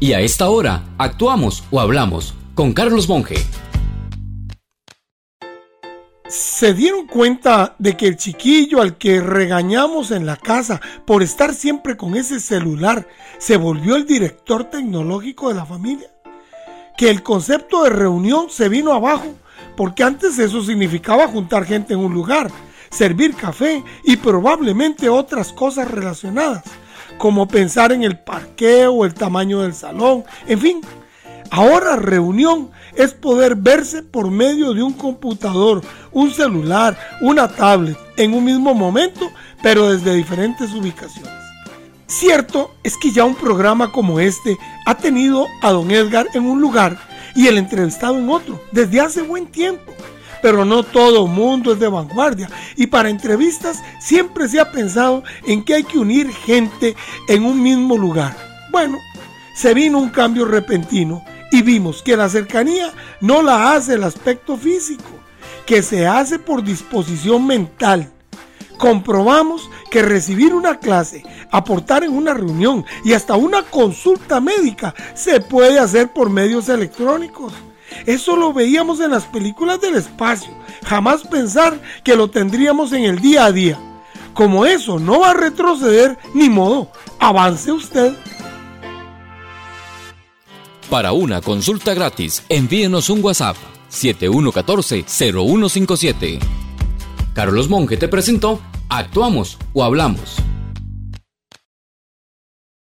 Y a esta hora, actuamos o hablamos con Carlos Monge. ¿Se dieron cuenta de que el chiquillo al que regañamos en la casa por estar siempre con ese celular se volvió el director tecnológico de la familia? Que el concepto de reunión se vino abajo porque antes eso significaba juntar gente en un lugar, servir café y probablemente otras cosas relacionadas, como pensar en el parqueo, el tamaño del salón, en fin. Ahora reunión es poder verse por medio de un computador, un celular, una tablet, en un mismo momento, pero desde diferentes ubicaciones. Cierto es que ya un programa como este ha tenido a don Edgar en un lugar y el entrevistado en otro, desde hace buen tiempo. Pero no todo mundo es de vanguardia y para entrevistas siempre se ha pensado en que hay que unir gente en un mismo lugar. Bueno, se vino un cambio repentino y vimos que la cercanía no la hace el aspecto físico, que se hace por disposición mental. Comprobamos que recibir una clase, aportar en una reunión y hasta una consulta médica se puede hacer por medios electrónicos. Eso lo veíamos en las películas del espacio. Jamás pensar que lo tendríamos en el día a día. Como eso no va a retroceder, ni modo, avance usted. Para una consulta gratis, envíenos un WhatsApp 7114-0157. Carlos Monge te presentó Actuamos o Hablamos.